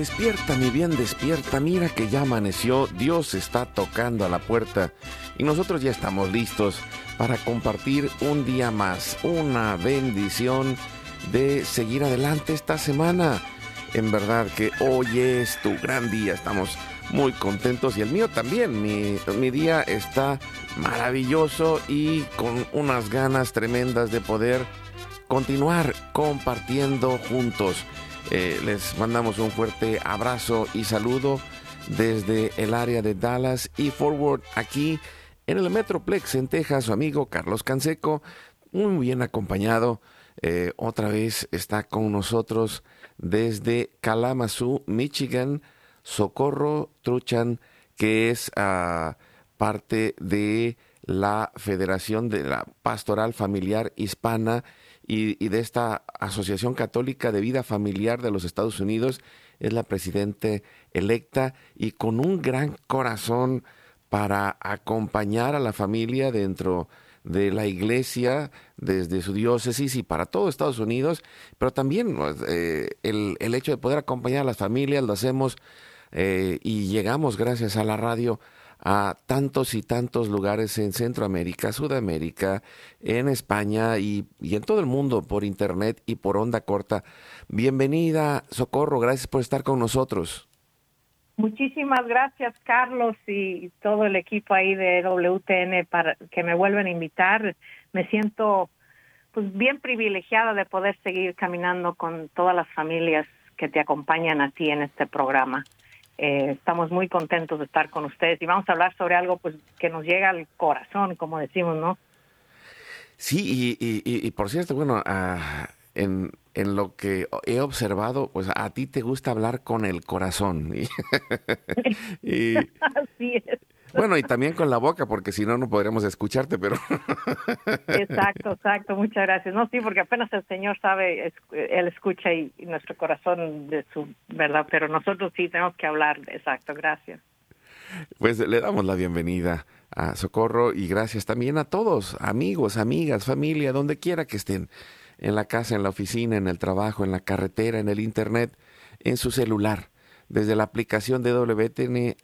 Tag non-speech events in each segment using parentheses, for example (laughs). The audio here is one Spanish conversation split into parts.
Despierta, mi bien, despierta. Mira que ya amaneció. Dios está tocando a la puerta. Y nosotros ya estamos listos para compartir un día más. Una bendición de seguir adelante esta semana. En verdad que hoy es tu gran día. Estamos muy contentos y el mío también. Mi, mi día está maravilloso y con unas ganas tremendas de poder continuar compartiendo juntos. Eh, les mandamos un fuerte abrazo y saludo desde el área de Dallas y Forward aquí en el Metroplex en Texas. Su amigo Carlos Canseco, muy bien acompañado. Eh, otra vez está con nosotros desde Kalamazoo, Michigan, Socorro Truchan, que es ah, parte de la Federación de la Pastoral Familiar Hispana y, de esta Asociación Católica de Vida Familiar de los Estados Unidos. Es la presidente electa y con un gran corazón para acompañar a la familia dentro de la iglesia desde su diócesis y para todo Estados Unidos, pero también eh, el, el, hecho de poder acompañar a las familias lo hacemos eh, y llegamos gracias a la radio a tantos y tantos lugares en Centroamérica, Sudamérica, en España y, en todo el mundo por internet y por onda corta. Bienvenida, Socorro, gracias por estar con nosotros. Muchísimas gracias, Carlos, y todo el equipo ahí de WTN para que me vuelvan a invitar. Me siento pues bien privilegiada de poder seguir caminando con todas las familias que te acompañan a ti en este programa. Eh, estamos muy contentos de estar con ustedes y vamos a hablar sobre algo pues que nos llega al corazón, como decimos, ¿no? Sí, y, por cierto, bueno, ah, en, en, lo que he observado, pues a ti te gusta hablar con el corazón. (laughs) y, (laughs) Así es. Bueno, y también con la boca, porque si no, no podríamos escucharte, pero... Exacto, exacto, muchas gracias. No, sí, porque apenas el Señor sabe, Él escucha y, nuestro corazón de su verdad, pero nosotros sí tenemos que hablar, exacto, gracias. Pues le damos la bienvenida a Socorro y gracias también a todos, amigos, amigas, familia, donde quiera que estén, en la casa, en la oficina, en el trabajo, en la carretera, en el internet, en su celular. Desde la aplicación de WTN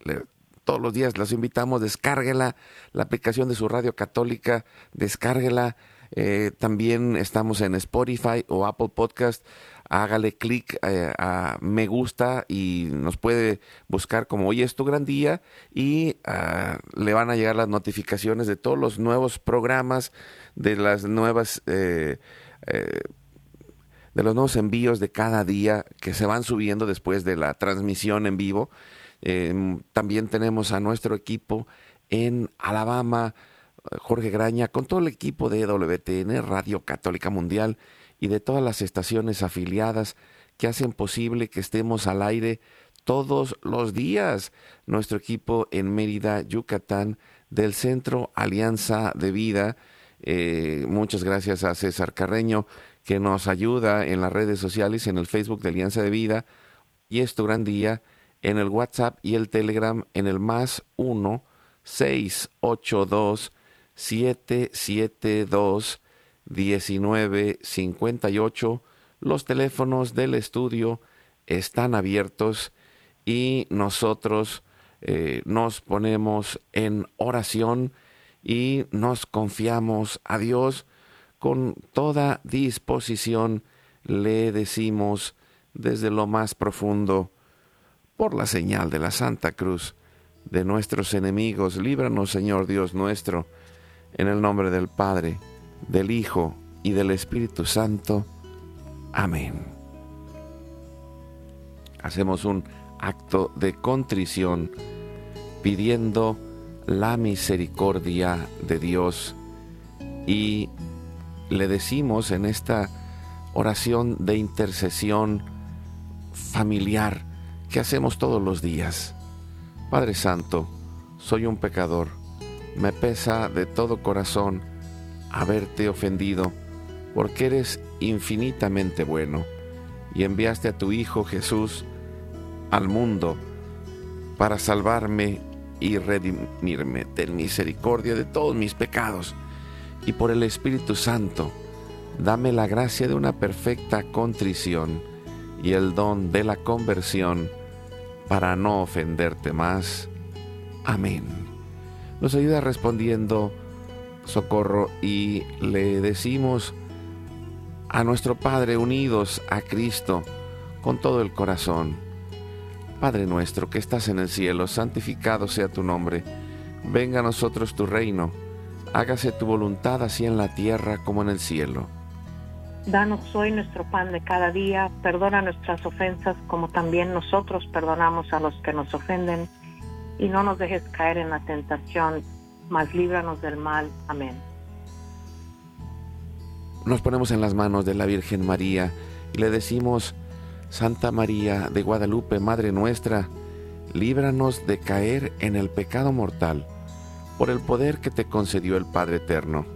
todos los días. Los invitamos, descárguela, la aplicación de su radio católica, descárguela. Eh, también estamos en Spotify o Apple Podcast. Hágale clic eh, a me gusta y nos puede buscar como hoy es tu gran día y ah, le van a llegar las notificaciones de todos los nuevos programas, de las nuevas... Eh, de los nuevos envíos de cada día que se van subiendo después de la transmisión en vivo. Em, también tenemos a nuestro equipo en Alabama, Jorge Graña, con todo el equipo de WTN, Radio Católica Mundial, y de todas las estaciones afiliadas que hacen posible que estemos al aire todos los días. Nuestro equipo en Mérida, Yucatán, del Centro Alianza de Vida. Eh, muchas gracias a César Carreño, que nos ayuda en las redes sociales, en el Facebook de Alianza de Vida. Y es tu gran día en el WhatsApp y el Telegram en el más 1 682 772 1958. Los teléfonos del estudio están abiertos y nosotros eh, nos ponemos en oración y nos confiamos a Dios con toda disposición. Le decimos desde lo más profundo por la señal de la Santa Cruz, de nuestros enemigos. Líbranos, Señor Dios nuestro, en el nombre del Padre, del Hijo y del Espíritu Santo. Amén. Hacemos un acto de contrición pidiendo la misericordia de Dios y le decimos en esta oración de intercesión familiar que hacemos todos los días. Padre Santo, soy un pecador, me pesa de todo corazón haberte ofendido, porque eres infinitamente bueno y enviaste a tu Hijo Jesús al mundo para salvarme y redimirme. Ten misericordia de todos mis pecados y por el Espíritu Santo, dame la gracia de una perfecta contrición y el don de la conversión para no ofenderte más. Amén. Nos ayuda respondiendo socorro y le decimos a nuestro Padre unidos a Cristo con todo el corazón. Padre nuestro que estás en el cielo, santificado sea tu nombre. Venga a nosotros tu reino. Hágase tu voluntad así en la tierra como en el cielo. Danos hoy nuestro pan de cada día, perdona nuestras ofensas como también nosotros perdonamos a los que nos ofenden, y no nos dejes caer en la tentación, mas líbranos del mal. Amén. Nos ponemos en las manos de la Virgen María y le decimos, Santa María de Guadalupe, Madre nuestra, líbranos de caer en el pecado mortal, por el poder que te concedió el Padre Eterno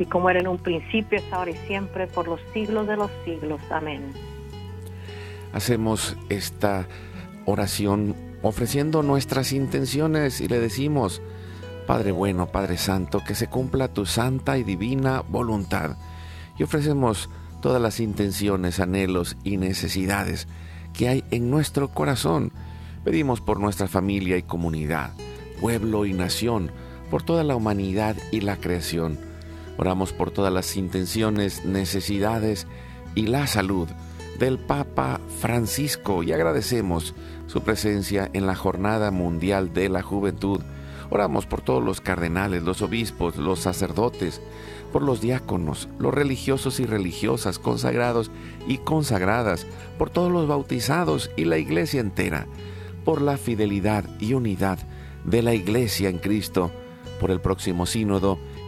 y como era en un principio, es ahora y siempre, por los siglos de los siglos. Amén. Hacemos esta oración ofreciendo nuestras intenciones y le decimos, Padre bueno, Padre Santo, que se cumpla tu santa y divina voluntad. Y ofrecemos todas las intenciones, anhelos y necesidades que hay en nuestro corazón. Pedimos por nuestra familia y comunidad, pueblo y nación, por toda la humanidad y la creación Oramos por todas las intenciones, necesidades y la salud del Papa Francisco y agradecemos su presencia en la Jornada Mundial de la Juventud. Oramos por todos los cardenales, los obispos, los sacerdotes, por los diáconos, los religiosos y religiosas, consagrados y consagradas, por todos los bautizados y la iglesia entera, por la fidelidad y unidad de la iglesia en Cristo, por el próximo sínodo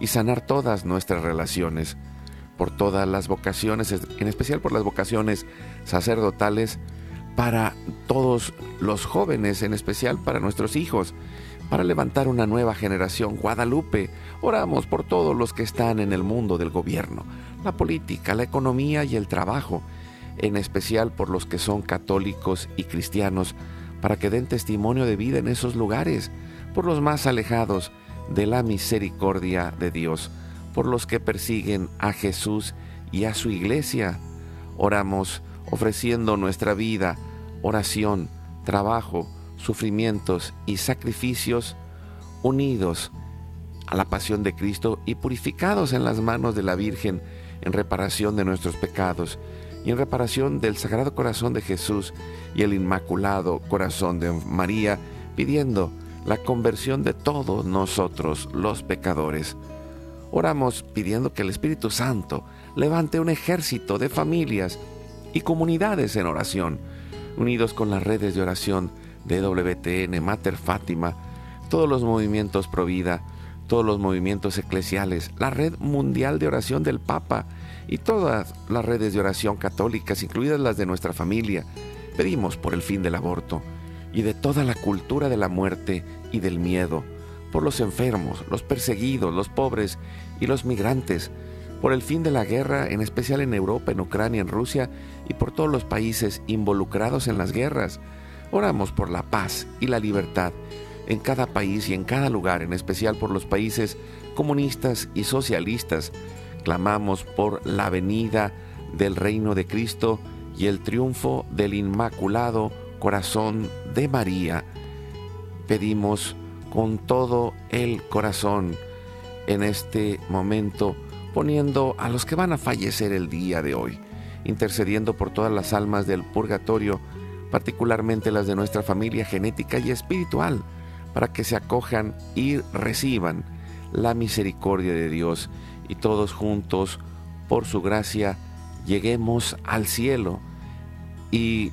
y sanar todas nuestras relaciones, por todas las vocaciones, en especial por las vocaciones sacerdotales, para todos los jóvenes, en especial para nuestros hijos, para levantar una nueva generación. Guadalupe, oramos por todos los que están en el mundo del gobierno, la política, la economía y el trabajo, en especial por los que son católicos y cristianos, para que den testimonio de vida en esos lugares, por los más alejados, de la misericordia de Dios por los que persiguen a Jesús y a su iglesia. Oramos ofreciendo nuestra vida, oración, trabajo, sufrimientos y sacrificios unidos a la pasión de Cristo y purificados en las manos de la Virgen en reparación de nuestros pecados y en reparación del Sagrado Corazón de Jesús y el Inmaculado Corazón de María, pidiendo la conversión de todos nosotros los pecadores. Oramos pidiendo que el Espíritu Santo levante un ejército de familias y comunidades en oración, unidos con las redes de oración de WTN, Mater Fátima, todos los movimientos Provida, todos los movimientos eclesiales, la red mundial de oración del Papa y todas las redes de oración católicas, incluidas las de nuestra familia. Pedimos por el fin del aborto y de toda la cultura de la muerte y del miedo, por los enfermos, los perseguidos, los pobres y los migrantes, por el fin de la guerra, en especial en Europa, en Ucrania, en Rusia y por todos los países involucrados en las guerras. Oramos por la paz y la libertad en cada país y en cada lugar, en especial por los países comunistas y socialistas. Clamamos por la venida del reino de Cristo y el triunfo del Inmaculado Corazón de María. Pedimos con todo el corazón en este momento, poniendo a los que van a fallecer el día de hoy, intercediendo por todas las almas del purgatorio, particularmente las de nuestra familia genética y espiritual para que se acojan y reciban la misericordia de Dios y todos juntos, por su gracia, lleguemos al cielo y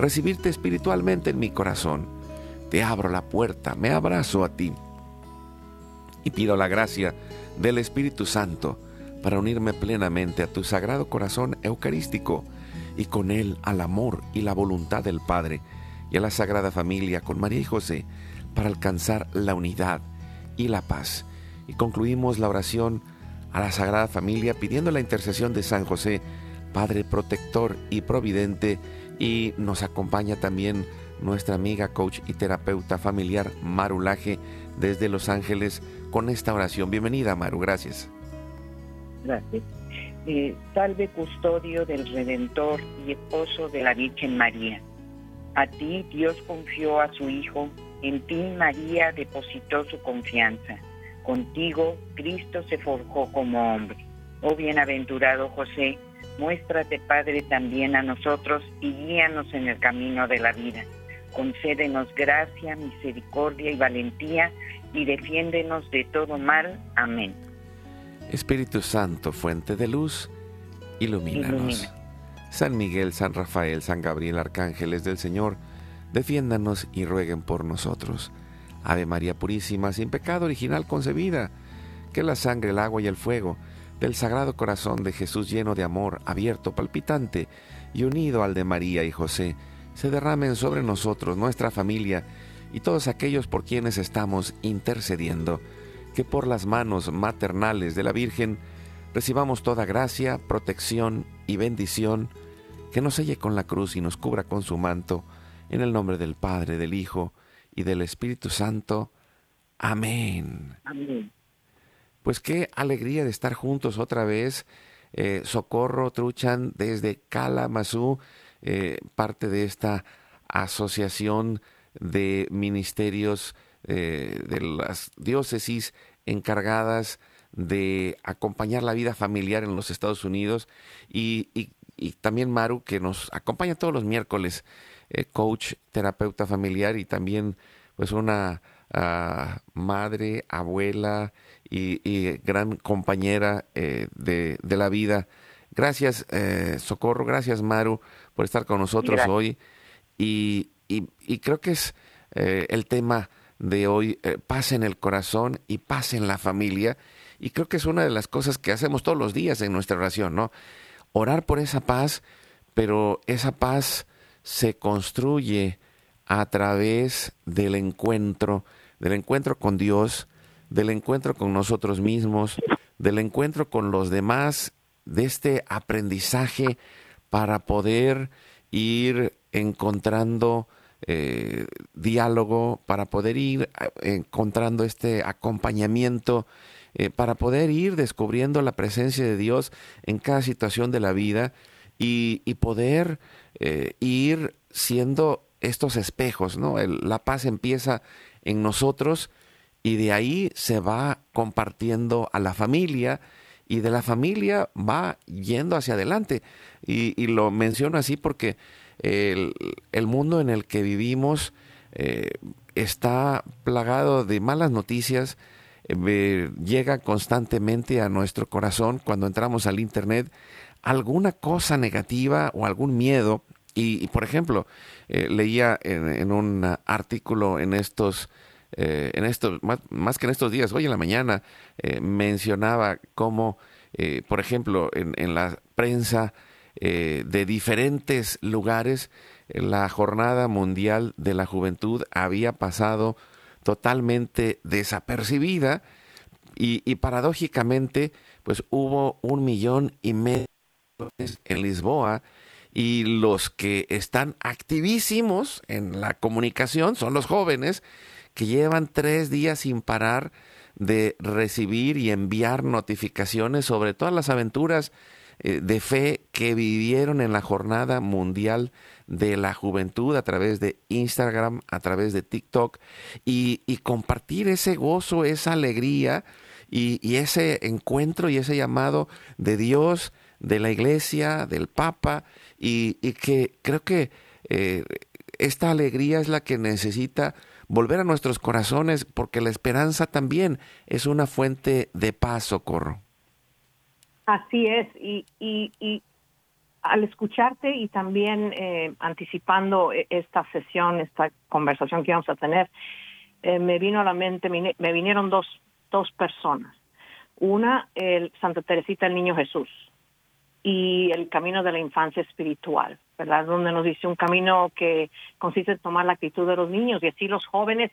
recibirte espiritualmente en mi corazón. Te abro la puerta, me abrazo a ti y pido la gracia del Espíritu Santo para unirme plenamente a tu sagrado corazón eucarístico y con él al amor y la voluntad del Padre y a la Sagrada Familia con María y José para alcanzar la unidad y la paz. Y concluimos la oración a la Sagrada Familia pidiendo la intercesión de San José, Padre protector y providente, y nos acompaña también nuestra amiga, coach y terapeuta familiar Marulaje desde Los Ángeles con esta oración. Bienvenida Maru, gracias. Gracias. Eh, salve custodio del Redentor y esposo de la Virgen María a ti Dios confió a su Hijo, en ti María depositó su confianza. Contigo Cristo se forjó como hombre. Oh bienaventurado José, muéstrate Padre también a nosotros y guíanos en el camino de la vida. Concédenos gracia, misericordia y valentía y defiéndenos de todo mal. Amén. Espíritu Santo, fuente de luz, ilumínanos. San Miguel, San Rafael, San Gabriel, arcángeles del Señor, defiéndanos y rueguen por nosotros. Ave María Purísima, sin pecado original concebida, que la sangre, el agua y el fuego del Sagrado Corazón de Jesús lleno de amor, abierto, palpitante y unido al de María y José, se derramen sobre nosotros, nuestra familia y todos aquellos por quienes estamos intercediendo, que por las manos maternales de la Virgen recibamos toda gracia, protección y bendición, que nos selle con la cruz y nos cubra con su manto, en el nombre del Padre, del Hijo y del Espíritu Santo. Amén. Amén. Pues qué alegría de estar juntos otra vez. Eh, Socorro Truchan desde Kalamazoo, eh, parte de esta asociación de ministerios eh, de las diócesis encargadas de acompañar la vida familiar en los Estados Unidos y, también Maru que nos acompaña todos los miércoles, coach, terapeuta familiar y también pues una ah, madre, abuela y, gran compañera eh, de, la vida. Gracias, eh, Socorro, gracias, Maru, por estar con nosotros hoy. Y, creo que es eh, el tema de hoy, paz en el corazón y paz en la familia. Y creo que es una de las cosas que hacemos todos los días en nuestra oración, ¿no? Orar por esa paz, pero esa paz se construye a través del encuentro, del encuentro con Dios, del encuentro con nosotros mismos, del encuentro con los demás, de este aprendizaje para poder ir encontrando eh, diálogo, para poder ir eh, encontrando este acompañamiento, eh, para poder ir descubriendo la presencia de Dios en cada situación de la vida y, poder ir siendo estos espejos, ¿no? la paz empieza en nosotros y de ahí se va compartiendo a la familia y de la familia va yendo hacia adelante. Y, lo menciono así porque el, mundo en el que vivimos eh, está plagado de malas noticias, eh, llega constantemente a nuestro corazón cuando entramos al Internet alguna cosa negativa o algún miedo. Y, por ejemplo, eh, leía en, un artículo en estos eh, en estos, más, que en estos días, hoy en la mañana, eh, mencionaba cómo, eh, por ejemplo, en, la prensa de diferentes lugares, la Jornada Mundial de la Juventud había pasado totalmente desapercibida y, y paradójicamente, pues hubo un millón y medio en Lisboa y los que están activísimos en la comunicación son los jóvenes que llevan tres días sin parar de recibir y enviar notificaciones sobre todas las aventuras eh, de fe que vivieron en la Jornada Mundial de la Juventud a través de Instagram, a través de TikTok, y, compartir ese gozo, esa alegría y, ese encuentro y ese llamado de Dios, de la iglesia, del Papa, y, que creo que eh, esta alegría es la que necesita volver a nuestros corazones, porque la esperanza también es una fuente de paz, socorro. Así es, y, y, al escucharte y también eh, anticipando e, esta sesión, esta conversación que vamos a tener, eh, me vino a la mente, me vinieron dos, dos personas. Una, el Santa Teresita, el Niño Jesús, y el camino de la infancia espiritual. ¿Verdad? Donde nos dice un camino que consiste en tomar la actitud de los niños y así los jóvenes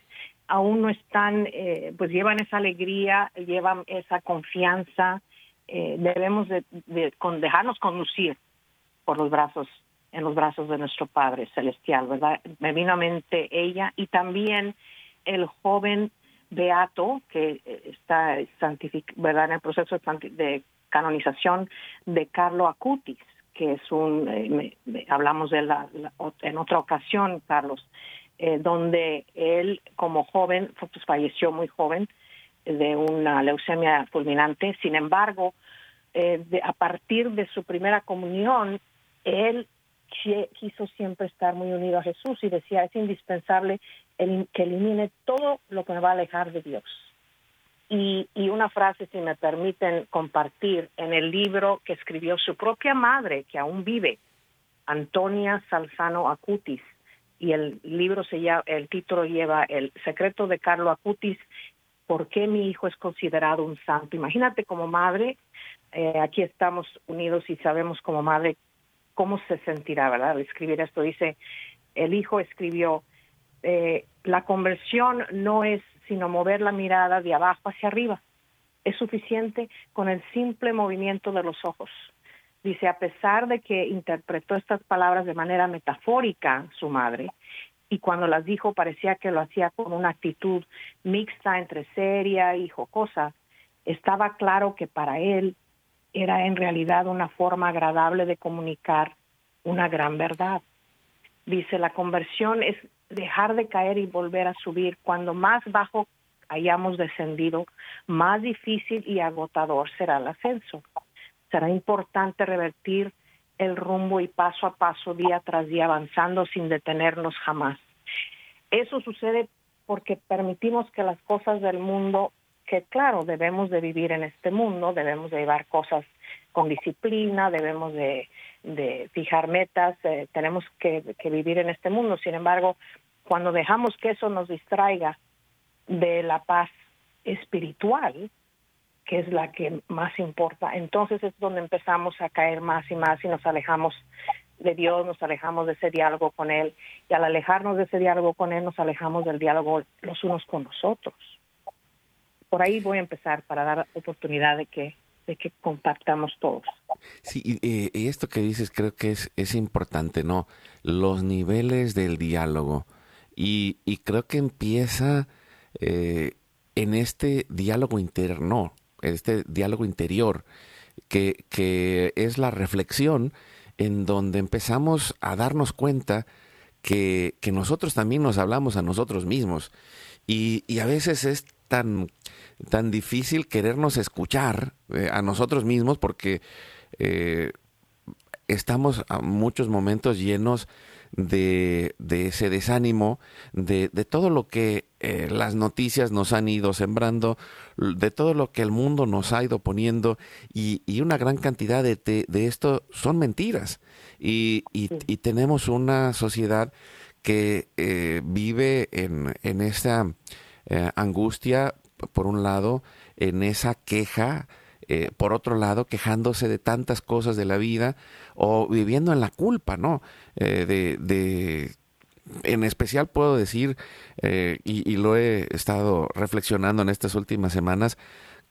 aún no están, eh, pues llevan esa alegría, llevan esa confianza, eh, debemos de, dejarnos conducir por los brazos, en los brazos de nuestro Padre Celestial, ¿verdad? Me ella y también el joven Beato que eh, está ¿verdad? en el proceso de canonización de Carlo Acutis que es un, eh, hablamos de la, en otra ocasión, Carlos, eh, donde él como joven, pues falleció muy joven de una leucemia fulminante. Sin embargo, eh, a partir de su primera comunión, él quiso siempre estar muy unido a Jesús y decía, es indispensable que elimine todo lo que me va a alejar de Dios y, una frase, si me permiten compartir, en el libro que escribió su propia madre, que aún vive, Antonia Salzano Acutis, y el libro se llama, el título lleva El secreto de Carlo Acutis, ¿por qué mi hijo es considerado un santo? Imagínate como madre, eh, aquí estamos unidos y sabemos como madre cómo se sentirá, ¿verdad? Al escribir esto dice, el hijo escribió, eh, la conversión no es sino mover la mirada de abajo hacia arriba. Es suficiente con el simple movimiento de los ojos. Dice, a pesar de que interpretó estas palabras de manera metafórica su madre, y cuando las dijo parecía que lo hacía con una actitud mixta entre seria y jocosa, estaba claro que para él era en realidad una forma agradable de comunicar una gran verdad. Dice, la conversión es dejar de caer y volver a subir. Cuando más bajo hayamos descendido, más difícil y agotador será el ascenso. Será importante revertir el rumbo y paso a paso, día tras día, avanzando sin detenernos jamás. Eso sucede porque permitimos que las cosas del mundo, que claro, debemos de vivir en este mundo, debemos de llevar cosas con disciplina, debemos de, fijar metas, eh, tenemos que, que vivir en este mundo. Sin embargo, cuando dejamos que eso nos distraiga de la paz espiritual, que es la que más importa, entonces es donde empezamos a caer más y más y nos alejamos de Dios, nos alejamos de ese diálogo con Él y al alejarnos de ese diálogo con Él nos alejamos del diálogo los unos con los otros. Por ahí voy a empezar para dar oportunidad de que de que compartamos todos. Sí, y, esto que dices creo que es, es importante, ¿no? Los niveles del diálogo. Y, y creo que empieza eh, en este diálogo interno, este diálogo interior, que, que es la reflexión en donde empezamos a darnos cuenta que, que nosotros también nos hablamos a nosotros mismos. Y, y, a veces es tan, tan difícil querernos escuchar eh, a nosotros mismos porque eh, estamos a muchos momentos llenos de, ese desánimo, de, todo lo que eh, las noticias nos han ido sembrando, de todo lo que el mundo nos ha ido poniendo, y, una gran cantidad de, de, esto son mentiras. Y, tenemos una sociedad que eh, vive en, en esa eh, angustia, por un lado, en esa queja, eh, por otro lado, quejándose de tantas cosas de la vida o viviendo en la culpa, ¿no? Eh, de, de, en especial puedo decir, eh, y, lo he estado reflexionando en estas últimas semanas,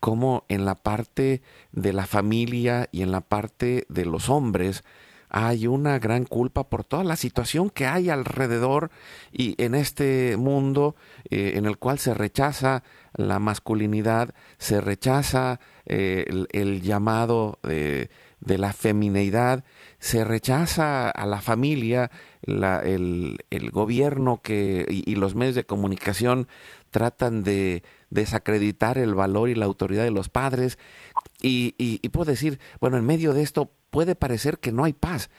cómo en la parte de la familia y en la parte de los hombres, hay una gran culpa por toda la situación que hay alrededor y en este mundo en el cual se rechaza la masculinidad, se rechaza eh, el, llamado de, la femineidad, se rechaza a la familia, el, gobierno que, y, los medios de comunicación tratan de desacreditar el valor y la autoridad de los padres. Y, y puedo decir, bueno, en medio de esto puede parecer que no hay paz,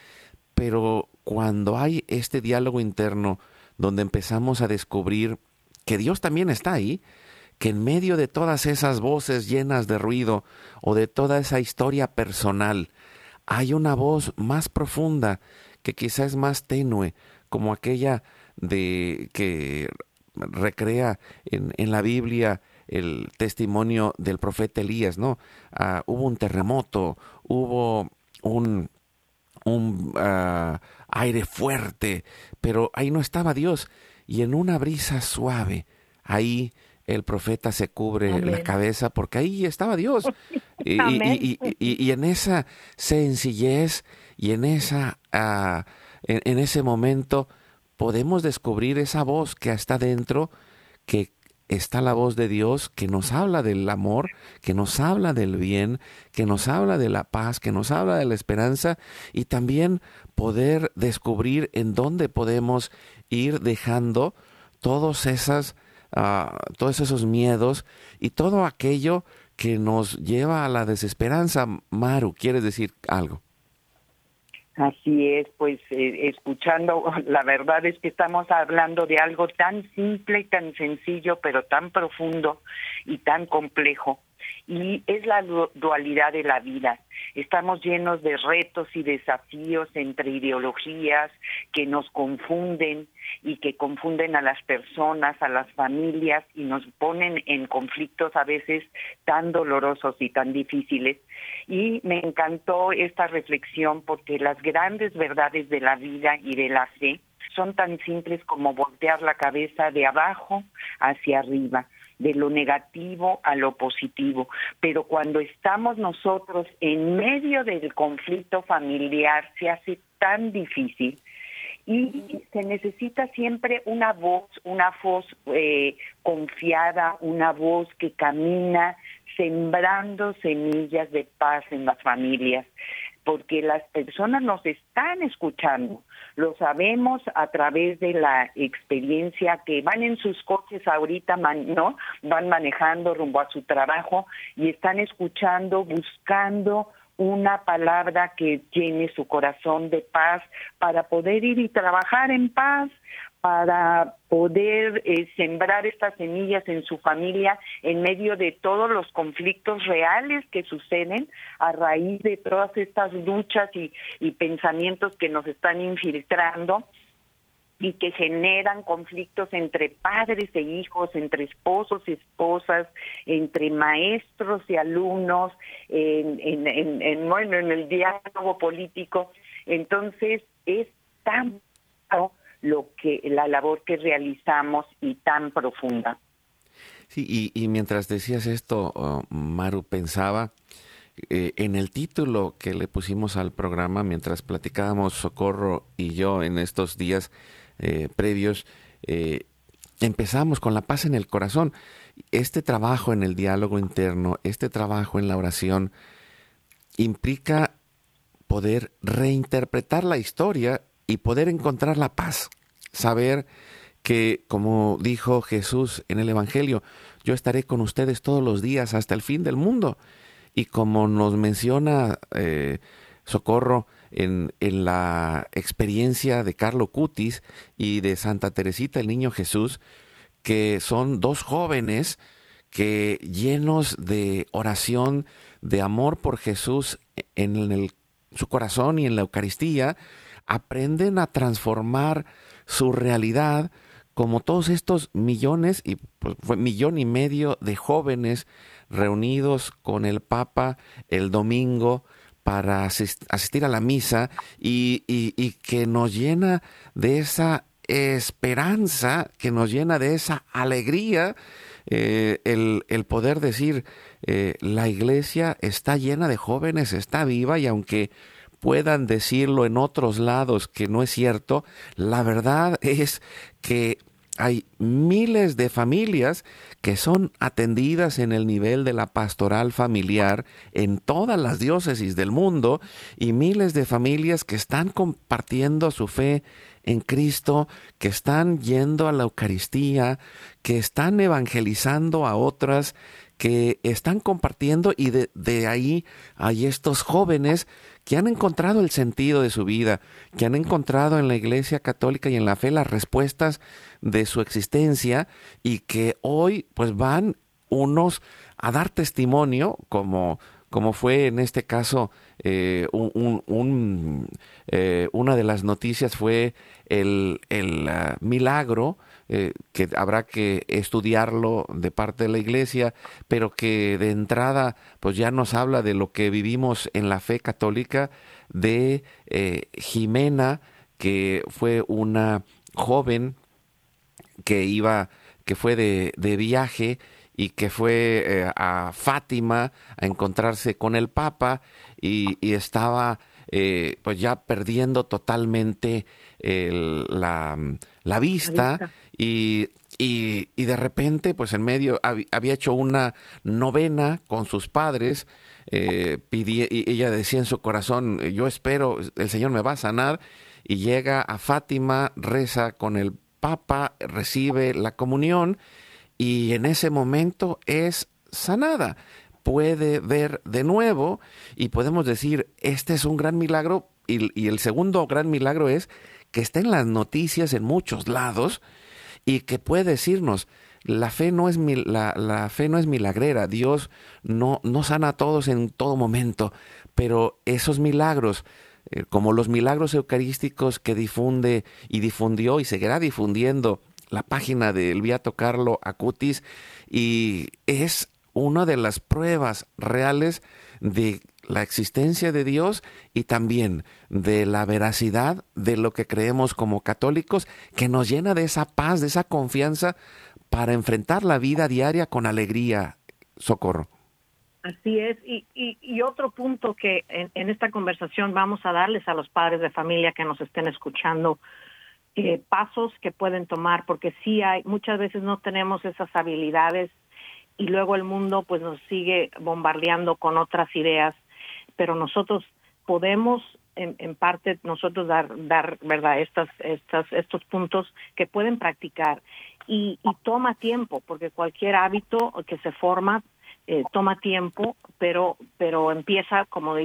pero cuando hay este diálogo interno donde empezamos a descubrir que Dios también está ahí, que en medio de todas esas voces llenas de ruido o de toda esa historia personal, hay una voz más profunda que quizás es más tenue, como aquella de que recrea en, en la Biblia el testimonio del profeta Elías, ¿no? Ah, hubo un terremoto, hubo un, un ah, aire fuerte, pero ahí no estaba Dios. Y en una brisa suave, ahí el profeta se cubre la cabeza porque ahí estaba Dios. (laughs) y, en esa sencillez y en, esa, ah, en, ese momento podemos descubrir esa voz que está dentro, que está la voz de Dios que nos habla del amor, que nos habla del bien, que nos habla de la paz, que nos habla de la esperanza y también poder descubrir en dónde podemos ir dejando todas esas todos esos miedos y todo aquello que nos lleva a la desesperanza. Maru, ¿quieres decir algo? Así es, pues eh, escuchando, (laughs) la verdad es que estamos hablando de algo tan simple y tan sencillo, pero tan profundo y tan complejo y es la dualidad de la vida. Estamos llenos de retos y desafíos entre ideologías que nos confunden y que confunden a las personas, a las familias y nos ponen en conflictos a veces tan dolorosos y tan difíciles. Y me encantó esta reflexión porque las grandes verdades de la vida y de la fe son tan simples como voltear la cabeza de abajo hacia arriba de lo negativo a lo positivo. Pero cuando estamos nosotros en medio del conflicto familiar se hace tan difícil y se necesita siempre una voz, una voz eh, confiada, una voz que camina sembrando semillas de paz en las familias porque las personas nos están escuchando. Lo sabemos a través de la experiencia que van en sus coches ahorita, ¿no? Van manejando rumbo a su trabajo y están escuchando, buscando una palabra que llene su corazón de paz para poder ir y trabajar en paz, para poder eh, sembrar estas semillas en su familia en medio de todos los conflictos reales que suceden a raíz de todas estas luchas y, pensamientos que nos están infiltrando y que generan conflictos entre padres e hijos, entre esposos y esposas, entre maestros y alumnos, en, en, en, bueno, en el diálogo político. Entonces, es tan lo que la labor que realizamos y tan profunda. Sí, y, mientras decías esto, oh, Maru, pensaba eh, en el título que le pusimos al programa mientras platicábamos Socorro y yo en estos días eh, previos, eh, empezamos con la paz en el corazón. Este trabajo en el diálogo interno, este trabajo en la oración, implica poder reinterpretar la historia y poder encontrar la paz. Saber que, como dijo Jesús en el Evangelio, yo estaré con ustedes todos los días hasta el fin del mundo. Y como nos menciona eh, Socorro, en, la experiencia de Carlo Cutis y de Santa Teresita, el Niño Jesús, que son dos jóvenes que llenos de oración, de amor por Jesús en su corazón y en la Eucaristía, aprenden a transformar su realidad como todos estos millones, y pues, millón y medio de jóvenes reunidos con el Papa el domingo para asistir a la misa y, que nos llena de esa esperanza, que nos llena de esa alegría, eh, el, poder decir, eh, la iglesia está llena de jóvenes, está viva y aunque puedan decirlo en otros lados que no es cierto, la verdad es que hay miles de familias que son atendidas en el nivel de la pastoral familiar en todas las diócesis del mundo y miles de familias que están compartiendo su fe en Cristo, que están yendo a la Eucaristía, que están evangelizando a otras, que están compartiendo y de, de ahí hay estos jóvenes que han encontrado el sentido de su vida, que han encontrado en la Iglesia Católica y en la fe las respuestas de su existencia y que hoy pues van unos a dar testimonio como como fue en este caso eh, un, eh, una de las noticias fue el, ah, milagro eh, que habrá que estudiarlo de parte de la iglesia, pero que de entrada pues ya nos habla de lo que vivimos en la fe católica de Jimena, que fue una joven que iba, que fue de, viaje y que fue eh, a Fátima a encontrarse con el Papa y, estaba pues ya perdiendo totalmente la, la, vista y, y, de repente, pues en medio, había hecho una novena con sus padres, eh, y ella decía en su corazón, yo espero, el Señor me va a sanar, y llega a Fátima, reza con el Papa, recibe la comunión, y en ese momento es sanada. Puede ver de nuevo y podemos decir, este es un gran milagro, y, el segundo gran milagro es que está en las noticias en muchos lados, y que puede decirnos, la fe no es, la, la fe no es milagrera, Dios no, no sana a todos en todo momento, pero esos milagros, eh, como los milagros eucarísticos que difunde y difundió y seguirá difundiendo la página del Beato Carlo Acutis, y es una de las pruebas reales de la existencia de Dios y también de la veracidad de lo que creemos como católicos, que nos llena de esa paz, de esa confianza para enfrentar la vida diaria con alegría, socorro. Así es, y, y, otro punto que en, esta conversación vamos a darles a los padres de familia que nos estén escuchando, eh, pasos que pueden tomar, porque sí hay, muchas veces no tenemos esas habilidades y luego el mundo pues nos sigue bombardeando con otras ideas pero nosotros podemos en, parte nosotros dar dar verdad estas estas estos puntos que pueden practicar. Y, toma tiempo porque cualquier hábito que se forma eh, toma tiempo pero pero empieza como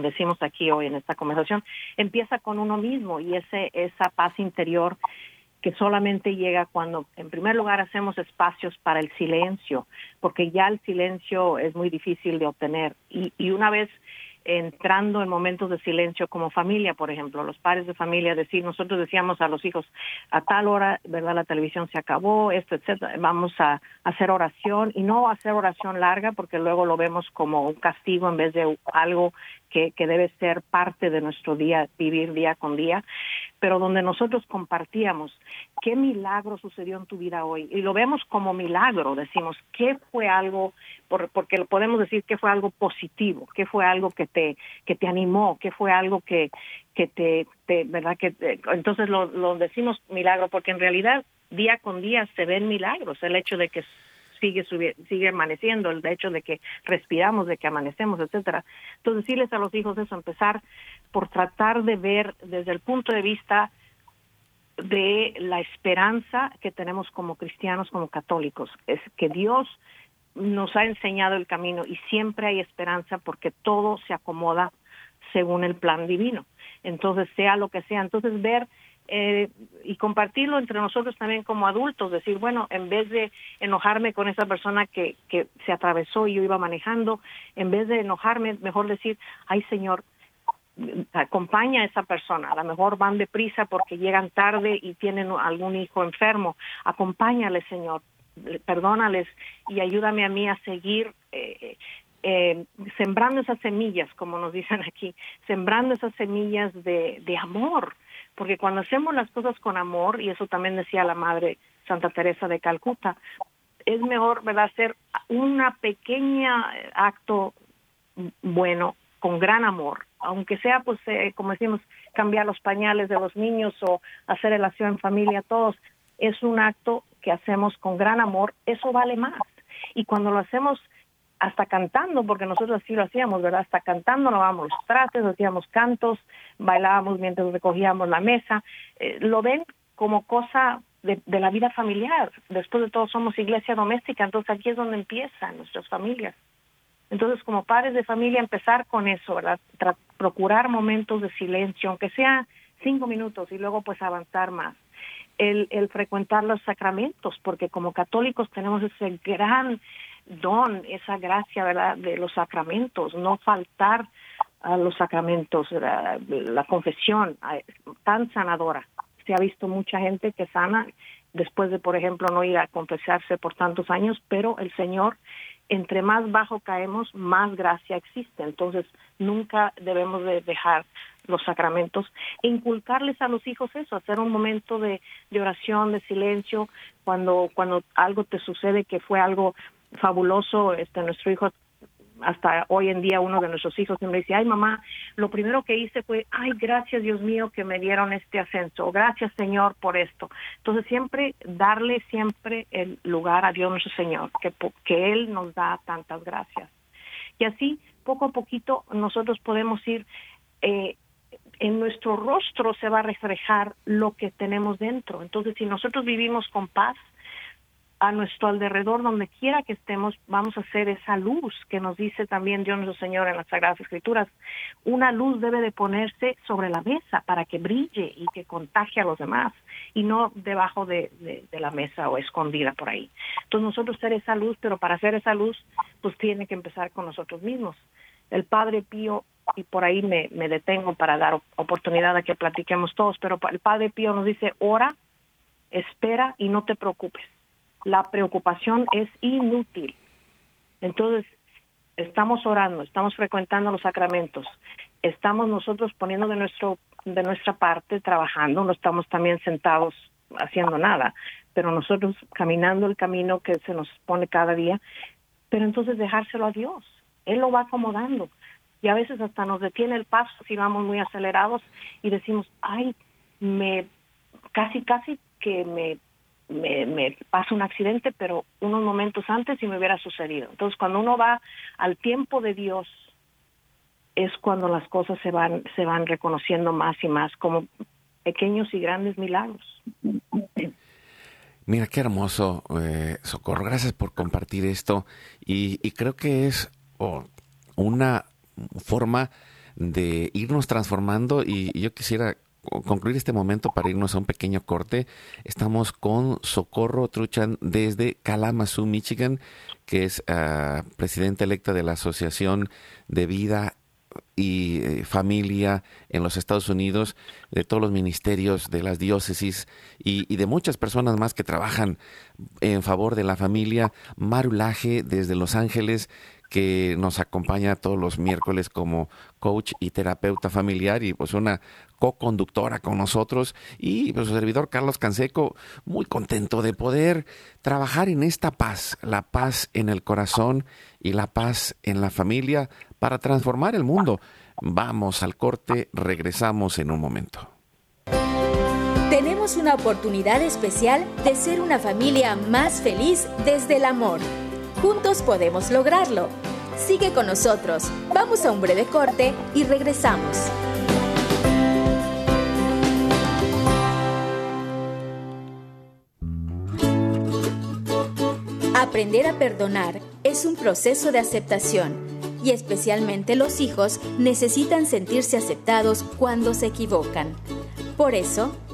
decimos aquí hoy en esta conversación empieza con uno mismo y ese esa paz interior que solamente llega cuando, en primer lugar, hacemos espacios para el silencio, porque ya el silencio es muy difícil de obtener. Y, y una vez entrando en momentos de silencio como familia, por ejemplo, los padres de familia decir, nosotros decíamos a los hijos, a tal hora, ¿verdad? La televisión se acabó, esto, etcétera, vamos a hacer oración y no hacer oración larga porque luego lo vemos como un castigo en vez de algo que, que debe ser parte de nuestro día, vivir día con día, pero donde nosotros compartíamos qué milagro sucedió en tu vida hoy y lo vemos como milagro, decimos, ¿qué fue algo, porque podemos decir que fue algo positivo, qué fue algo que te, que te animó, qué fue algo que, que te, ¿verdad? que Entonces lo, lo decimos milagro porque en realidad día con día se ven milagros, el hecho de que sigue sigue amaneciendo, el hecho de que respiramos, de que amanecemos, etcétera. Entonces decirles a los hijos eso, empezar por tratar de ver desde el punto de vista de la esperanza que tenemos como cristianos, como católicos, es que Dios nos ha enseñado el camino y siempre hay esperanza porque todo se acomoda según el plan divino. Entonces, sea lo que sea, entonces ver eh, y compartirlo entre nosotros también como adultos, decir, bueno, en vez de enojarme con esa persona que, que se atravesó y yo iba manejando, en vez de enojarme, mejor decir, ay Señor, acompaña a esa persona, a lo mejor van deprisa porque llegan tarde y tienen algún hijo enfermo, acompáñale Señor, perdónales y ayúdame a mí a seguir eh, eh, sembrando esas semillas, como nos dicen aquí, sembrando esas semillas de, de amor, porque cuando hacemos las cosas con amor, y eso también decía la Madre Santa Teresa de Calcuta, es mejor, ¿verdad?, hacer una pequeña acto bueno con gran amor, aunque sea, pues, eh, como decimos, cambiar los pañales de los niños o hacer relación en familia, todos, es un acto que hacemos con gran amor, eso vale más. Y cuando lo hacemos hasta cantando, porque nosotros así lo hacíamos, ¿verdad? Hasta cantando lavábamos los trastes, hacíamos cantos, bailábamos mientras recogíamos la mesa. Eh, lo ven como cosa de, de, la vida familiar. Después de todo somos iglesia doméstica, entonces aquí es donde empiezan nuestras familias. Entonces, como padres de familia, empezar con eso, ¿verdad? procurar momentos de silencio, aunque sea cinco minutos, y luego pues avanzar más. El, el frecuentar los sacramentos, porque como católicos tenemos ese gran don, esa gracia, ¿verdad?, de los sacramentos, no faltar a los sacramentos, la, confesión, tan sanadora. Se ha visto mucha gente que sana después de, por ejemplo, no ir a confesarse por tantos años, pero el Señor, entre más bajo caemos, más gracia existe. Entonces, nunca debemos de dejar los sacramentos e inculcarles a los hijos eso, hacer un momento de, de oración, de silencio, cuando, cuando algo te sucede que fue algo fabuloso, este nuestro hijo hasta hoy en día uno de nuestros hijos me dice, ay mamá, lo primero que hice fue, ay gracias Dios mío que me dieron este ascenso, gracias Señor por esto. Entonces siempre darle siempre el lugar a Dios nuestro Señor, que, que Él nos da tantas gracias. Y así poco a poquito nosotros podemos ir, eh, en nuestro rostro se va a reflejar lo que tenemos dentro. Entonces si nosotros vivimos con paz, a nuestro alrededor, donde quiera que estemos, vamos a hacer esa luz que nos dice también Dios nuestro Señor en las Sagradas Escrituras. Una luz debe de ponerse sobre la mesa para que brille y que contagie a los demás y no debajo de, la mesa o escondida por ahí. Entonces nosotros ser esa luz, pero para hacer esa luz, pues tiene que empezar con nosotros mismos. El Padre Pío y por ahí me detengo para dar oportunidad a que platiquemos todos, pero el Padre Pío nos dice, ora, espera y no te preocupes la preocupación es inútil. Entonces, estamos orando, estamos frecuentando los sacramentos, estamos nosotros poniendo de nuestro de nuestra parte trabajando, no estamos también sentados haciendo nada, pero nosotros caminando el camino que se nos pone cada día, pero entonces dejárselo a Dios. Él lo va acomodando. Y a veces hasta nos detiene el paso si vamos muy acelerados y decimos, ay, me casi, casi que me me, me pasa un accidente, pero unos momentos antes y me hubiera sucedido. Entonces, cuando uno va al tiempo de Dios, es cuando las cosas se van, se van reconociendo más y más como pequeños y grandes milagros. Mira qué hermoso, eh, Socorro. Gracias por compartir esto. Y, y creo que es oh, una forma de irnos transformando y yo quisiera concluir este momento para irnos a un pequeño corte, estamos con Socorro Truchan desde Kalamazoo, Michigan, que es uh, presidenta electa de la Asociación de Vida y eh, familia en los Estados Unidos, de todos los ministerios, de las diócesis y, y, de muchas personas más que trabajan en favor de la familia. Marulaje desde Los Ángeles, que nos acompaña todos los miércoles como coach y terapeuta familiar y pues una co-conductora con nosotros y pues, su servidor Carlos Canseco, muy contento de poder trabajar en esta paz, la paz en el corazón y la paz en la familia para transformar el mundo. Vamos al corte, regresamos en un momento. Tenemos una oportunidad especial de ser una familia más feliz desde el amor. Juntos podemos lograrlo. Sigue con nosotros. Vamos a un breve corte y regresamos. Aprender a perdonar es un proceso de aceptación y especialmente los hijos necesitan sentirse aceptados cuando se equivocan. Por eso,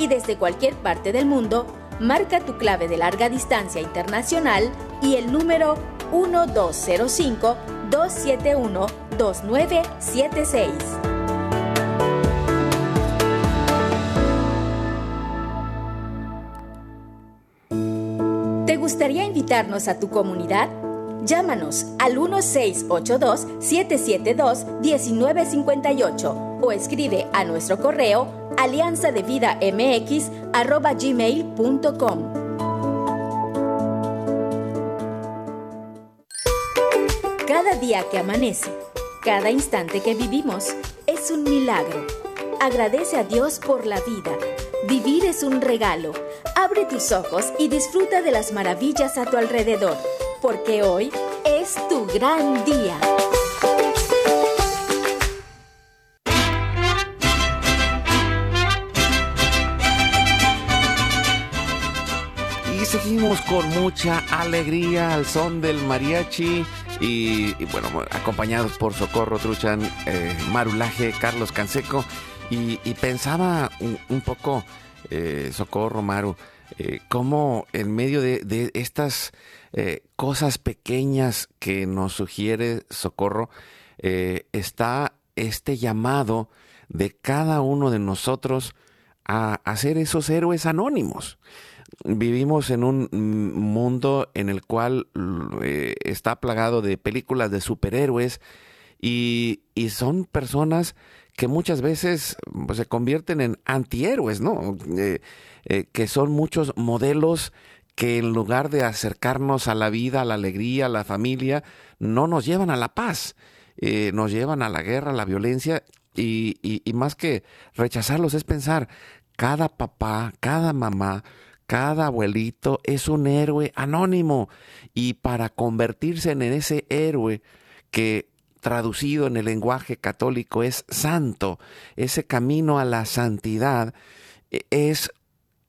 y desde cualquier parte del mundo, marca tu clave de larga distancia internacional y el número 1205-271-2976. ¿Te gustaría invitarnos a tu comunidad? Llámanos al 1682-772-1958 o escribe a nuestro correo alianza. Cada día que amanece, cada instante que vivimos, es un milagro. Agradece a Dios por la vida. Vivir es un regalo. Abre tus ojos y disfruta de las maravillas a tu alrededor, porque hoy es tu gran día. Con mucha alegría al son del mariachi y, bueno, acompañados por Socorro Truchan, eh, Marulaje, Carlos Canseco. Y, pensaba un, poco, eh, Socorro, Maru, eh, cómo en medio de, estas cosas pequeñas que nos sugiere Socorro, está este llamado de cada uno de nosotros a, a ser esos héroes anónimos vivimos en un mundo en el cual eh, está plagado de películas de superhéroes y, son personas que muchas veces pues, se convierten en antihéroes, ¿no? Eh, eh, que son muchos modelos que en lugar de acercarnos a la vida, a la alegría, a la familia, no nos llevan a la paz, nos llevan a la guerra, a la violencia y, y más que rechazarlos es pensar, cada papá, cada mamá, cada abuelito es un héroe anónimo. Y para convertirse en ese héroe que traducido en el lenguaje católico es santo, ese camino a la santidad e, es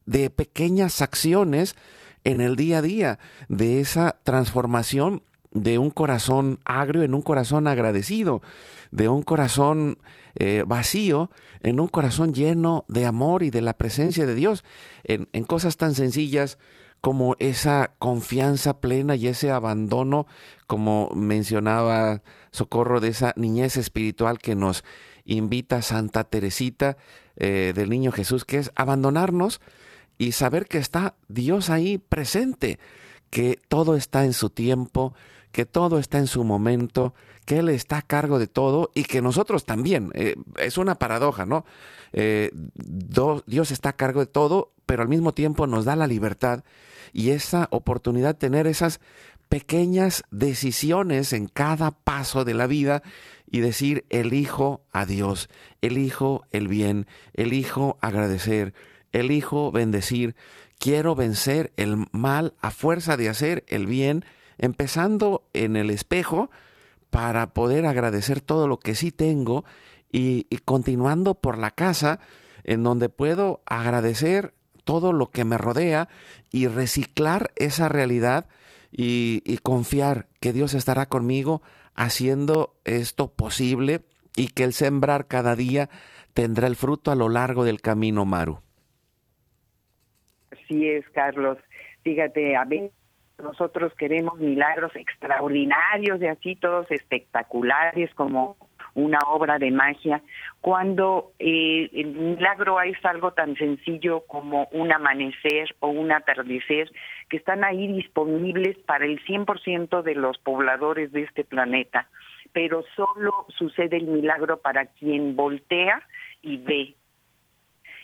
de pequeñas acciones en el día a día, de esa transformación de un corazón agrio en un corazón agradecido, de un corazón eh, vacío en un corazón lleno de amor y de la presencia de Dios, en, cosas tan sencillas como esa confianza plena y ese abandono, como mencionaba Socorro, de esa niñez espiritual que nos invita Santa Teresita eh, del Niño Jesús, que es abandonarnos y saber que está Dios ahí presente, que todo está en su tiempo, que todo está en su momento, que Él está a cargo de todo y que nosotros también. Eh, es una paradoja, ¿no? Eh, Dios está a cargo de todo, pero al mismo tiempo nos da la libertad y esa oportunidad de tener esas pequeñas decisiones en cada paso de la vida y decir, elijo a Dios, elijo el bien, elijo agradecer, elijo bendecir, quiero vencer el mal a fuerza de hacer el bien, empezando en el espejo para poder agradecer todo lo que sí tengo y, continuando por la casa en donde puedo agradecer todo lo que me rodea y reciclar esa realidad y, y, confiar que Dios estará conmigo haciendo esto posible y que el sembrar cada día tendrá el fruto a lo largo del camino, Maru. Así es, Carlos. Fíjate, a ver, nosotros queremos milagros extraordinarios y así todos espectaculares como una obra de magia, cuando eh, el milagro es algo tan sencillo como un amanecer o un atardecer que están ahí disponibles para el 100% de los pobladores de este planeta, pero solo sucede el milagro para quien voltea y ve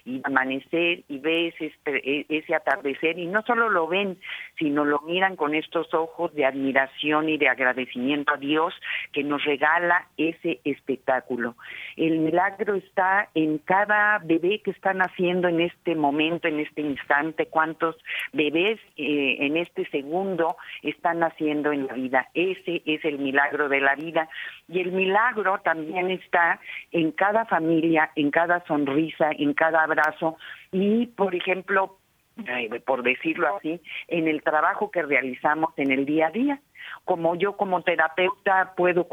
y amanecer y ves este, ese atardecer y no solo lo ven, sino lo miran con estos ojos de admiración y de agradecimiento a Dios que nos regala ese espectáculo. El milagro está en cada bebé que están naciendo en este momento, en este instante, cuántos bebés eh, en este segundo están naciendo en la vida. Ese es el milagro de la vida. Y el milagro también está en cada familia, en cada sonrisa, en cada abrazo y, por ejemplo, por decirlo así, en el trabajo que realizamos en el día a día. Como yo como terapeuta puedo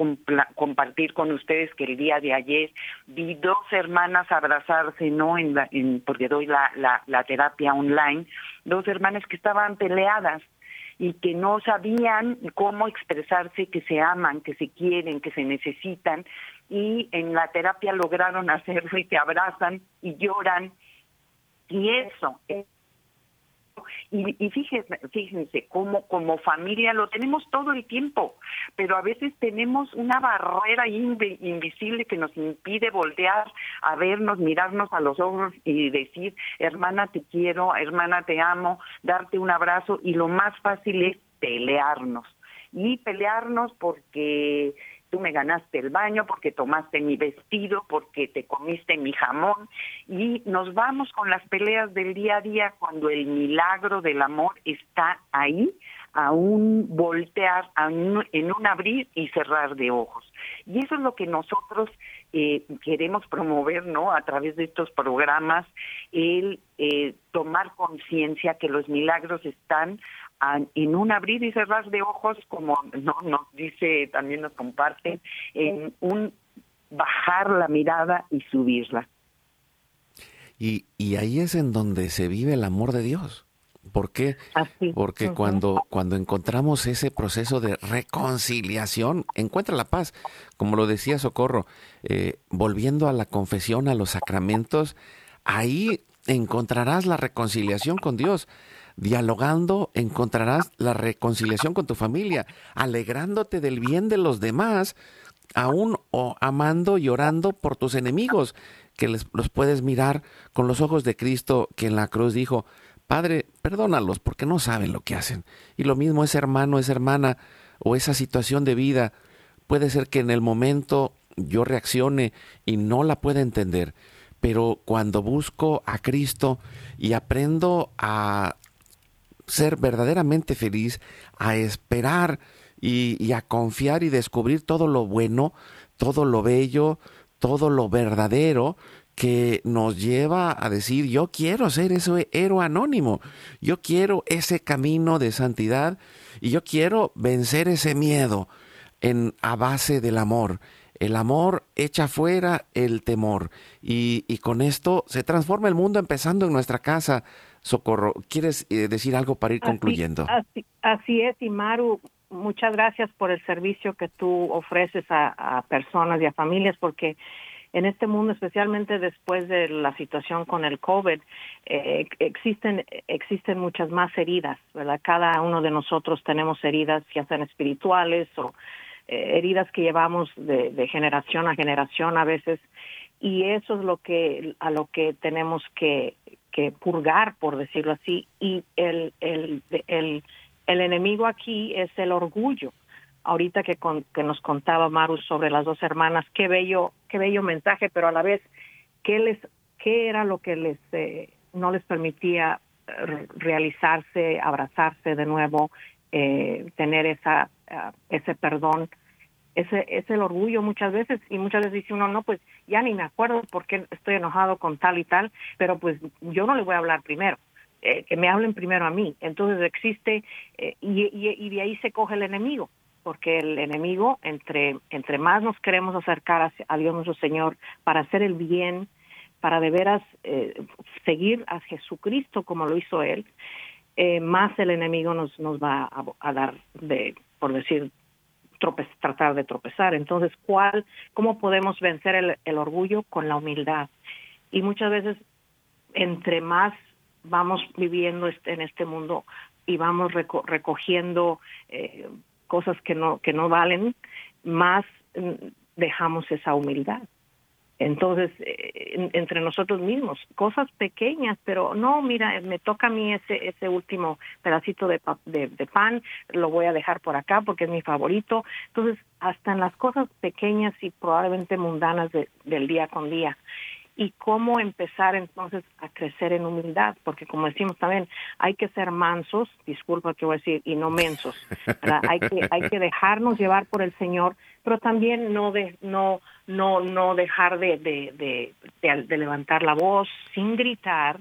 compartir con ustedes que el día de ayer vi dos hermanas abrazarse, ¿no? En, la, en porque doy la, la, la terapia online, dos hermanas que estaban peleadas y que no sabían cómo expresarse, que se aman, que se quieren, que se necesitan y en la terapia lograron hacerlo y te abrazan y lloran y eso y, y fíjense, fíjense, como, como familia lo tenemos todo el tiempo, pero a veces tenemos una barrera invisible que nos impide voltear a vernos, mirarnos a los ojos y decir, hermana te quiero, hermana te amo, darte un abrazo y lo más fácil es pelearnos. Y pelearnos porque me ganaste el baño, porque tomaste mi vestido, porque te comiste mi jamón. Y nos vamos con las peleas del día a día cuando el milagro del amor está ahí, a un voltear, en un abrir y cerrar de ojos. Y eso es lo que nosotros eh, queremos promover, ¿no? A través de estos programas, el eh, tomar conciencia que los milagros están en un abrir y cerrar de ojos, como no, nos dice, también nos comparte, en un bajar la mirada y subirla. Y, y ahí es en donde se vive el amor de Dios. ¿Por qué? Porque cuando, cuando encontramos ese proceso de reconciliación, encuentra la paz. Como lo decía Socorro, eh, volviendo a la confesión, a los sacramentos, ahí encontrarás la reconciliación con Dios. Dialogando encontrarás la reconciliación con tu familia, alegrándote del bien de los demás, aún o amando y orando por tus enemigos, que les, los puedes mirar con los ojos de Cristo, que en la cruz dijo, Padre, perdónalos porque no saben lo que hacen. Y lo mismo es hermano, es hermana, o esa situación de vida, puede ser que en el momento yo reaccione y no la pueda entender, pero cuando busco a Cristo y aprendo a ser verdaderamente feliz, a esperar y, a confiar y descubrir todo lo bueno, todo lo bello, todo lo verdadero que nos lleva a decir, yo quiero ser ese héroe anónimo, yo quiero ese camino de santidad y yo quiero vencer ese miedo en, a base del amor. El amor echa fuera el temor y, y con esto se transforma el mundo empezando en nuestra casa, Socorro, ¿quieres eh, decir algo para ir concluyendo? Así, es, y Maru, muchas gracias por el servicio que tú ofreces a, personas y a familias, porque en este mundo, especialmente después de la situación con el COVID, eh, existen, existen muchas más heridas, ¿verdad? Cada uno de nosotros tenemos heridas, ya sean espirituales o eh, heridas que llevamos de, de generación a generación a veces, y eso es lo que, a lo que tenemos que que purgar, por decirlo así, y el, el, el el enemigo aquí es el orgullo. Ahorita que, que nos contaba Maru sobre las dos hermanas, qué bello, qué bello mensaje, pero a la vez, ¿qué, les, qué era lo que les eh, no les permitía eh, realizarse, abrazarse de nuevo, eh, tener esa, ah, ese perdón? Ese es el orgullo muchas veces y muchas veces dice uno, no, pues ya ni me acuerdo por qué estoy enojado con tal y tal, pero pues yo no le voy a hablar primero eh, que me hablen primero a mí. Entonces existe, eh, y, y, de ahí se coge el enemigo, porque el enemigo, entre, entre más nos queremos acercar a, Dios nuestro Señor para hacer el bien, para de veras eh, seguir a Jesucristo como lo hizo Él, más el enemigo nos, nos va a, dar, de, por decir, tratar de tropezar. Entonces, ¿cuál, ¿cómo podemos vencer el, el orgullo? Con la humildad. Y muchas veces, entre más vamos viviendo este, en este mundo y vamos recogiendo eh, cosas que no que no valen más mm, dejamos esa humildad entonces eh, entre nosotros mismos cosas pequeñas pero no mira me toca a mí ese ese último pedacito de, de, pan lo voy a dejar por acá porque es mi favorito. Entonces hasta en las cosas pequeñas y probablemente mundanas del día con día y cómo empezar entonces a crecer en humildad, porque como decimos también, hay que ser mansos, disculpa que voy a decir, y no mensos, hay que hay que dejarnos llevar por el Señor, pero también no de no no no dejar de de, de, levantar la voz sin gritar,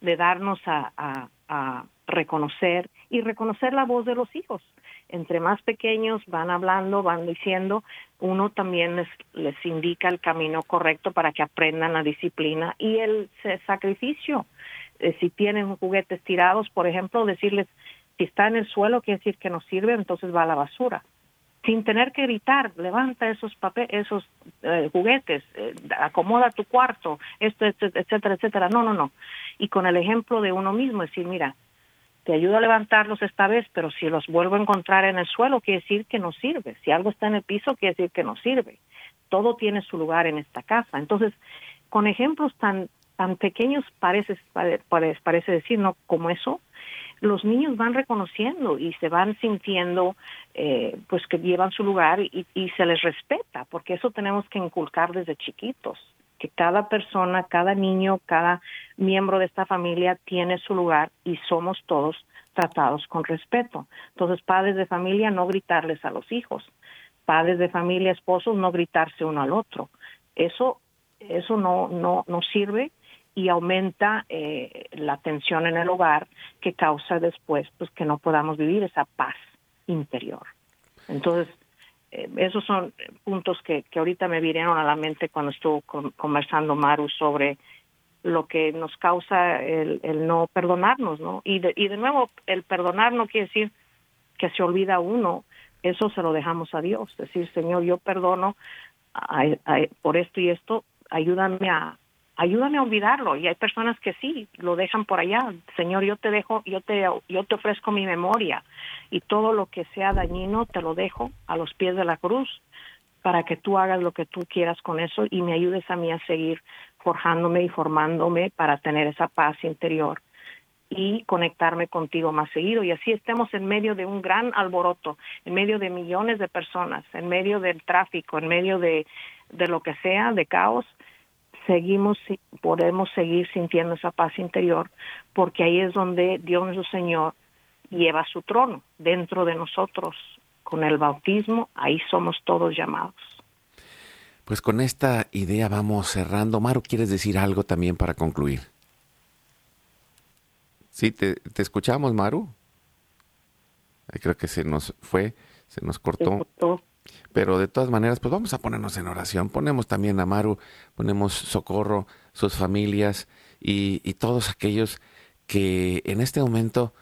de darnos a, a reconocer y reconocer la voz de los hijos entre más pequeños van hablando, van diciendo, uno también les, les indica el camino correcto para que aprendan la disciplina y el sacrificio. Eh, si tienen juguetes tirados, por ejemplo, decirles, si está en el suelo, quiere decir que no sirve, entonces va a la basura. Sin tener que gritar, levanta esos papeles, esos eh, juguetes, eh, acomoda tu cuarto, esto, esto, etcétera, etcétera. No, no, no. Y con el ejemplo de uno mismo, decir, mira, te ayudo a levantarlos esta vez, pero si los vuelvo a encontrar en el suelo, quiere decir que no sirve. Si algo está en el piso, quiere decir que no sirve. Todo tiene su lugar en esta casa. Entonces, con ejemplos tan tan pequeños parece, parece, decir, ¿no? Como eso, los niños van reconociendo y se van sintiendo eh, pues que llevan su lugar y se les respeta, porque eso tenemos que inculcar desde chiquitos que cada persona, cada niño, cada miembro de esta familia tiene su lugar y somos todos tratados con respeto. Entonces, padres de familia, no gritarles a los hijos. Padres de familia, esposos, no gritarse uno al otro. Eso, eso no, no, no sirve y aumenta eh, la tensión en el hogar que causa después pues que no podamos vivir esa paz interior. Entonces, esos son puntos que, que ahorita me vinieron a la mente cuando estuvo conversando Maru sobre lo que nos causa el, el no perdonarnos, ¿no? Y de, y de nuevo, el perdonar no quiere decir que se olvida uno, eso se lo dejamos a Dios, decir, Señor, yo perdono por esto y esto, ayúdame a, ayúdame a olvidarlo. Y hay personas que sí, lo dejan por allá. Señor, yo te dejo, yo te, yo te ofrezco mi memoria y todo lo que sea dañino te lo dejo a los pies de la cruz para que tú hagas lo que tú quieras con eso y me ayudes a mí a seguir forjándome y formándome para tener esa paz interior y conectarme contigo más seguido. Y así estemos en medio de un gran alboroto, en medio de millones de personas, en medio del tráfico, en medio de, de lo que sea, de caos, seguimos, podemos seguir sintiendo esa paz interior, porque ahí es donde Dios nuestro Señor lleva su trono dentro de nosotros. Con el bautismo, ahí somos todos llamados. Pues con esta idea vamos cerrando. Maru, ¿quieres decir algo también para concluir? Sí, te, te escuchamos, Maru. Creo que se nos fue, se nos cortó. Pero de todas maneras, pues vamos a ponernos en oración. Ponemos también a Maru, ponemos socorro, sus familias y, y todos aquellos que en este momento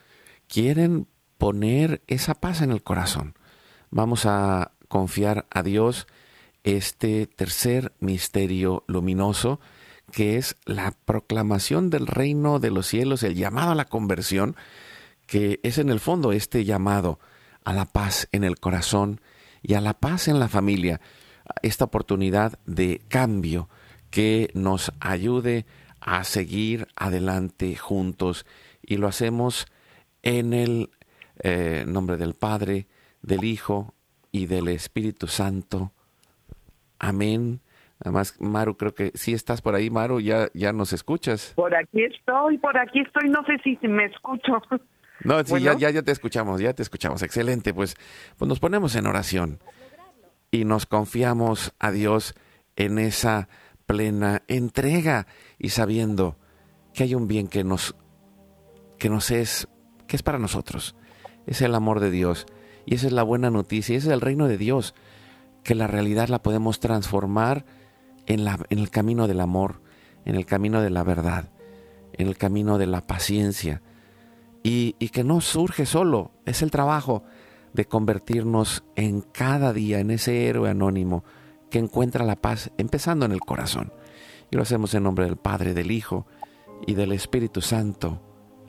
quieren poner esa paz en el corazón. Vamos a confiar a Dios este tercer misterio luminoso, que es la proclamación del reino de los cielos, el llamado a la conversión, que es en el fondo este llamado a la paz en el corazón y a la paz en la familia, esta oportunidad de cambio que nos ayude a seguir adelante juntos y lo hacemos en el Eh, nombre del Padre, del Hijo y del Espíritu Santo. Amén. Además, Maru, creo que si estás por ahí, Maru, ya, ya nos escuchas. Por aquí estoy, por aquí estoy, no sé si me escucho. (laughs) No, sí, ya, ya, ya te escuchamos, ya te escuchamos. Excelente, pues, pues nos ponemos en oración y nos confiamos a Dios en esa plena entrega y sabiendo que hay un bien que nos que nos es que es para nosotros. Es el amor de Dios y esa es la buena noticia, ese es el reino de Dios, que la realidad la podemos transformar en, la, en el camino del amor, en el camino de la verdad, en el camino de la paciencia y, que no surge solo, es el trabajo de convertirnos en cada día en ese héroe anónimo que encuentra la paz empezando en el corazón. Y lo hacemos en nombre del Padre, del Hijo y del Espíritu Santo.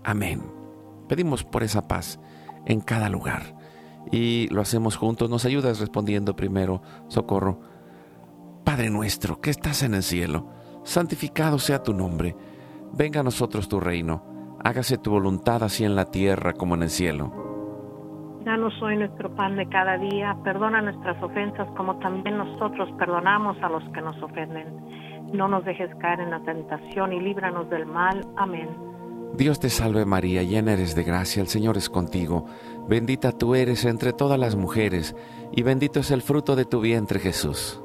Amén. Pedimos por esa paz en cada lugar. Y lo hacemos juntos. Nos ayudas respondiendo primero, socorro. Padre nuestro, que estás en el cielo, santificado sea tu nombre. Venga a nosotros tu reino. Hágase tu voluntad así en la tierra como en el cielo. Danos hoy nuestro pan de cada día, perdona nuestras ofensas como también nosotros perdonamos a los que nos ofenden. No nos dejes caer en la tentación y líbranos del mal. Amén. Dios te salve María, llena eres de gracia, el Señor es contigo. Bendita tú eres entre todas las mujeres, y bendito es el fruto de tu vientre Jesús.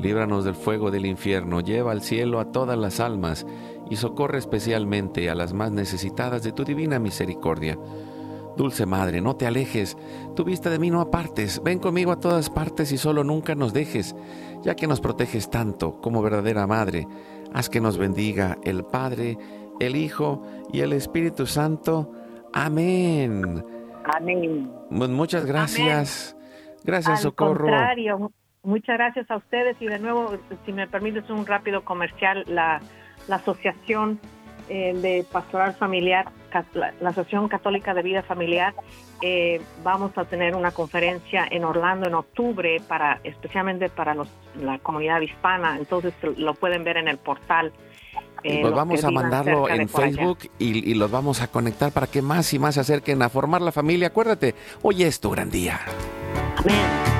líbranos del fuego del infierno, lleva al cielo a todas las almas y socorre especialmente a las más necesitadas de tu divina misericordia. Dulce Madre, no te alejes, tu vista de mí no apartes, ven conmigo a todas partes y solo nunca nos dejes, ya que nos proteges tanto como verdadera Madre. Haz que nos bendiga el Padre, el Hijo y el Espíritu Santo. Amén. Amén. Muchas gracias. Gracias, Al Socorro. contrario, muchas gracias a ustedes y de nuevo, si me permites un rápido comercial, la, la Asociación eh, de Pastoral Familiar la, Asociación Católica de Vida Familiar, eh, vamos a tener una conferencia en Orlando en octubre, para especialmente para los, la comunidad hispana. Entonces lo pueden ver en el portal. Eh, pues vamos a mandarlo en Facebook y, y, los vamos a conectar para que más y más se acerquen a formar la familia. Acuérdate, hoy es tu gran día. Amén.